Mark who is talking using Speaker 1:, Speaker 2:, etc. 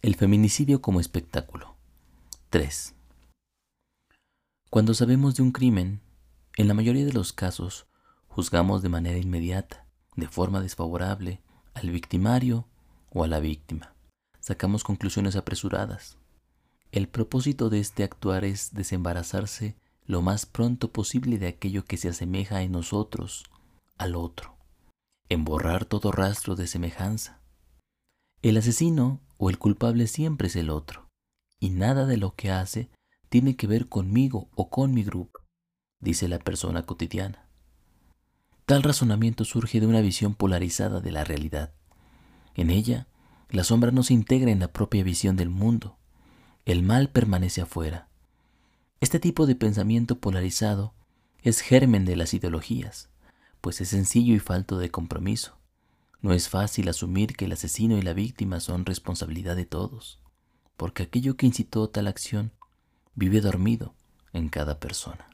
Speaker 1: El feminicidio como espectáculo. 3. Cuando sabemos de un crimen, en la mayoría de los casos, juzgamos de manera inmediata, de forma desfavorable, al victimario o a la víctima. Sacamos conclusiones apresuradas. El propósito de este actuar es desembarazarse lo más pronto posible de aquello que se asemeja en nosotros al otro, en borrar todo rastro de semejanza. El asesino o el culpable siempre es el otro, y nada de lo que hace tiene que ver conmigo o con mi grupo, dice la persona cotidiana. Tal razonamiento surge de una visión polarizada de la realidad. En ella, la sombra no se integra en la propia visión del mundo. El mal permanece afuera. Este tipo de pensamiento polarizado es germen de las ideologías, pues es sencillo y falto de compromiso. No es fácil asumir que el asesino y la víctima son responsabilidad de todos, porque aquello que incitó tal acción vive dormido en cada persona.